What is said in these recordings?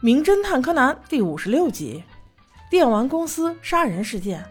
名侦探柯南》第五十六集：电玩公司杀人事件。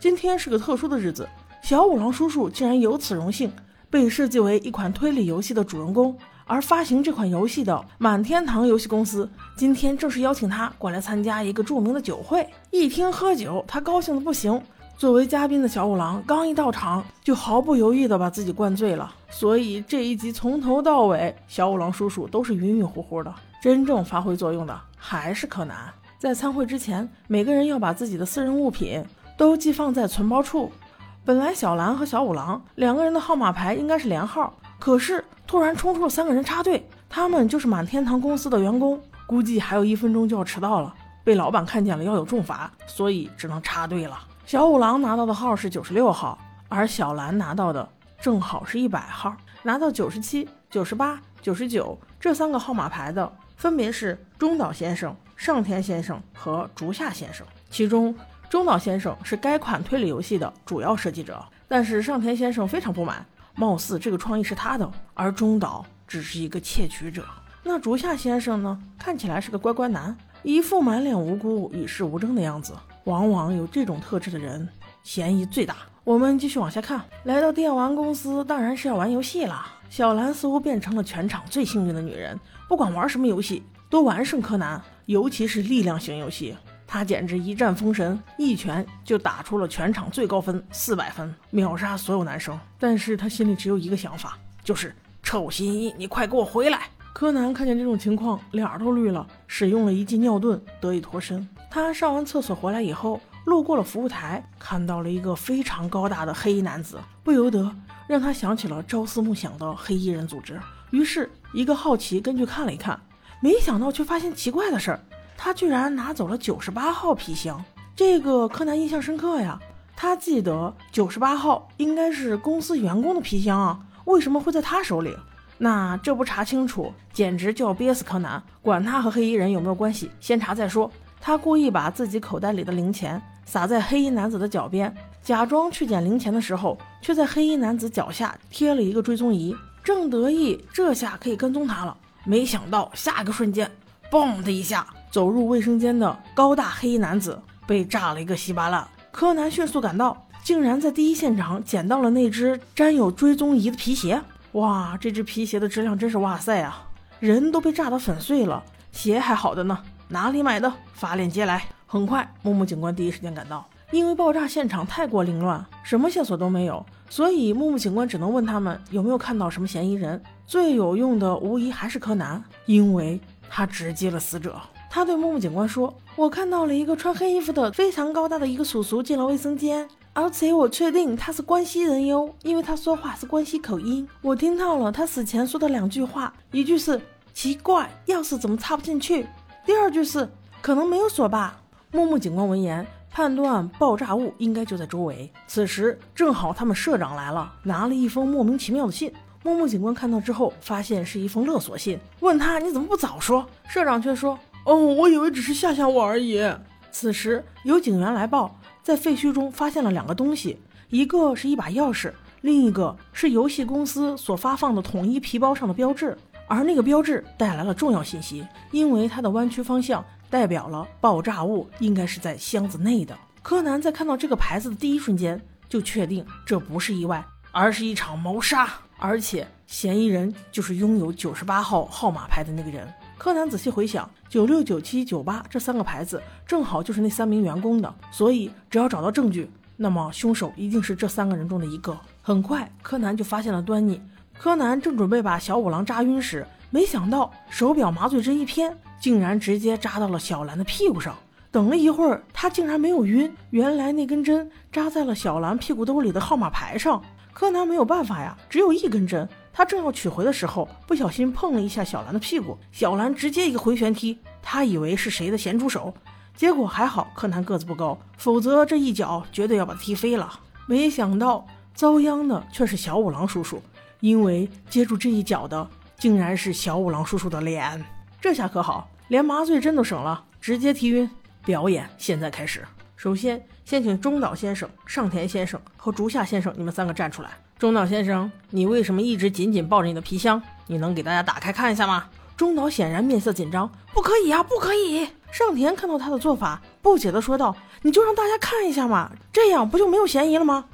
今天是个特殊的日子，小五郎叔叔竟然有此荣幸，被设计为一款推理游戏的主人公。而发行这款游戏的满天堂游戏公司，今天正式邀请他过来参加一个著名的酒会。一听喝酒，他高兴的不行。作为嘉宾的小五郎刚一到场，就毫不犹豫地把自己灌醉了。所以这一集从头到尾，小五郎叔叔都是晕晕乎乎的。真正发挥作用的还是柯南。在参会之前，每个人要把自己的私人物品都寄放在存包处。本来小兰和小五郎两个人的号码牌应该是连号，可是突然冲出了三个人插队，他们就是满天堂公司的员工，估计还有一分钟就要迟到了，被老板看见了要有重罚，所以只能插队了。小五郎拿到的号是九十六号，而小兰拿到的正好是一百号。拿到九十七、九十八、九十九这三个号码牌的，分别是中岛先生、上田先生和竹下先生。其中，中岛先生是该款推理游戏的主要设计者，但是上田先生非常不满，貌似这个创意是他的，而中岛只是一个窃取者。那竹下先生呢？看起来是个乖乖男，一副满脸无辜、与世无争的样子。往往有这种特质的人，嫌疑最大。我们继续往下看，来到电玩公司，当然是要玩游戏啦。小兰似乎变成了全场最幸运的女人，不管玩什么游戏都完胜柯南，尤其是力量型游戏，她简直一战封神，一拳就打出了全场最高分四百分，秒杀所有男生。但是她心里只有一个想法，就是臭新一，你快给我回来！柯南看见这种情况，脸都绿了，使用了一记尿遁得以脱身。他上完厕所回来以后，路过了服务台，看到了一个非常高大的黑衣男子，不由得让他想起了朝思暮想的黑衣人组织。于是，一个好奇跟去看了一看，没想到却发现奇怪的事儿，他居然拿走了九十八号皮箱。这个柯南印象深刻呀，他记得九十八号应该是公司员工的皮箱啊，为什么会在他手里？那这不查清楚，简直就要憋死柯南！管他和黑衣人有没有关系，先查再说。他故意把自己口袋里的零钱撒在黑衣男子的脚边，假装去捡零钱的时候，却在黑衣男子脚下贴了一个追踪仪，正得意这下可以跟踪他了。没想到下一个瞬间，嘣的一下，走入卫生间的高大黑衣男子被炸了一个稀巴烂。柯南迅速赶到，竟然在第一现场捡到了那只沾有追踪仪的皮鞋。哇，这只皮鞋的质量真是哇塞啊！人都被炸得粉碎了，鞋还好的呢。哪里买的？发链接来。很快，木木警官第一时间赶到。因为爆炸现场太过凌乱，什么线索都没有，所以木木警官只能问他们有没有看到什么嫌疑人。最有用的无疑还是柯南，因为他直击了死者。他对木木警官说：“我看到了一个穿黑衣服的非常高大的一个叔叔进了卫生间。”而且我确定他是关西人哟，因为他说话是关西口音。我听到了他死前说的两句话，一句是奇怪，钥匙怎么插不进去？第二句是可能没有锁吧。木木警官闻言判断爆炸物应该就在周围。此时正好他们社长来了，拿了一封莫名其妙的信。木木警官看到之后，发现是一封勒索信，问他你怎么不早说？社长却说哦，我以为只是吓吓我而已。此时有警员来报。在废墟中发现了两个东西，一个是一把钥匙，另一个是游戏公司所发放的统一皮包上的标志。而那个标志带来了重要信息，因为它的弯曲方向代表了爆炸物应该是在箱子内的。柯南在看到这个牌子的第一瞬间就确定这不是意外，而是一场谋杀，而且嫌疑人就是拥有九十八号号码牌的那个人。柯南仔细回想，九六、九七、九八这三个牌子正好就是那三名员工的，所以只要找到证据，那么凶手一定是这三个人中的一个。很快，柯南就发现了端倪。柯南正准备把小五郎扎晕时，没想到手表麻醉针一偏，竟然直接扎到了小兰的屁股上。等了一会儿，他竟然没有晕，原来那根针扎在了小兰屁股兜里的号码牌上。柯南没有办法呀，只有一根针。他正要取回的时候，不小心碰了一下小兰的屁股，小兰直接一个回旋踢，他以为是谁的咸猪手，结果还好柯南个子不高，否则这一脚绝对要把他踢飞了。没想到遭殃的却是小五郎叔叔，因为接住这一脚的竟然是小五郎叔叔的脸，这下可好，连麻醉针都省了，直接踢晕。表演现在开始，首先先请中岛先生、上田先生和竹下先生，你们三个站出来。中岛先生，你为什么一直紧紧抱着你的皮箱？你能给大家打开看一下吗？中岛显然面色紧张，不可以啊，不可以！上田看到他的做法，不解地说道：“你就让大家看一下嘛，这样不就没有嫌疑了吗？”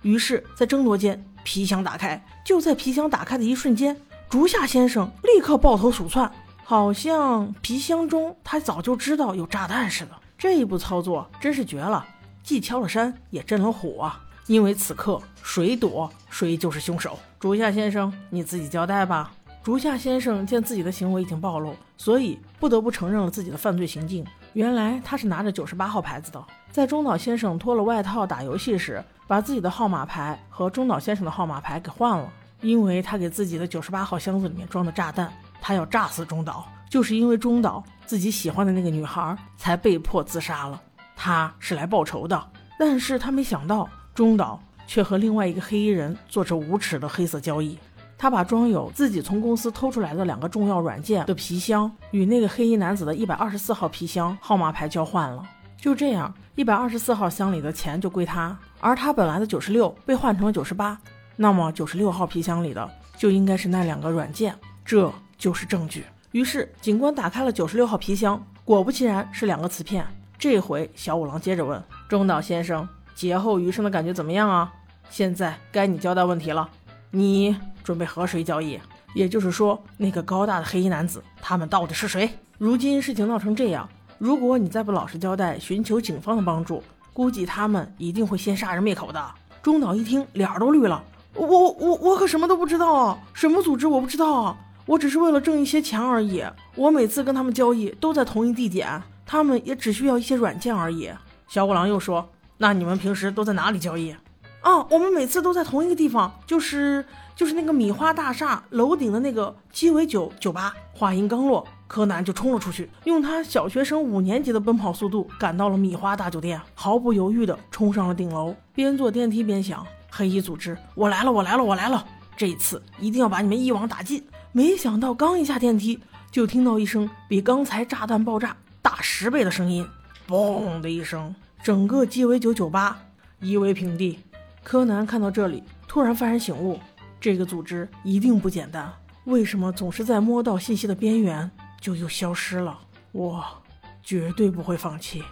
于是，在争夺间，皮箱打开。就在皮箱打开的一瞬间，竹下先生立刻抱头鼠窜，好像皮箱中他早就知道有炸弹似的。这一步操作真是绝了，既敲了山，也震了虎啊！因为此刻谁躲，谁就是凶手。竹下先生，你自己交代吧。竹下先生见自己的行为已经暴露，所以不得不承认了自己的犯罪行径。原来他是拿着九十八号牌子的，在中岛先生脱了外套打游戏时，把自己的号码牌和中岛先生的号码牌给换了。因为他给自己的九十八号箱子里面装的炸弹，他要炸死中岛，就是因为中岛自己喜欢的那个女孩才被迫自杀了。他是来报仇的，但是他没想到中岛却和另外一个黑衣人做着无耻的黑色交易。他把装有自己从公司偷出来的两个重要软件的皮箱与那个黑衣男子的一百二十四号皮箱号码牌交换了，就这样，一百二十四号箱里的钱就归他，而他本来的九十六被换成了九十八，那么九十六号皮箱里的就应该是那两个软件，这就是证据。于是警官打开了九十六号皮箱，果不其然是两个磁片。这回小五郎接着问中岛先生：“劫后余生的感觉怎么样啊？”现在该你交代问题了，你。准备和谁交易？也就是说，那个高大的黑衣男子，他们到底是谁？如今事情闹成这样，如果你再不老实交代，寻求警方的帮助，估计他们一定会先杀人灭口的。中岛一听，脸都绿了。我我我可什么都不知道啊！什么组织我不知道啊！我只是为了挣一些钱而已。我每次跟他们交易都在同一地点，他们也只需要一些软件而已。小五郎又说：“那你们平时都在哪里交易？”啊，我们每次都在同一个地方，就是就是那个米花大厦楼顶的那个鸡尾酒酒吧。话音刚落，柯南就冲了出去，用他小学生五年级的奔跑速度赶到了米花大酒店，毫不犹豫地冲上了顶楼，边坐电梯边想：黑衣组织，我来了，我来了，我来了！这一次一定要把你们一网打尽。没想到刚一下电梯，就听到一声比刚才炸弹爆炸大十倍的声音，嘣的一声，整个鸡尾酒酒吧夷为平地。柯南看到这里，突然幡然醒悟：这个组织一定不简单。为什么总是在摸到信息的边缘就又消失了？我绝对不会放弃。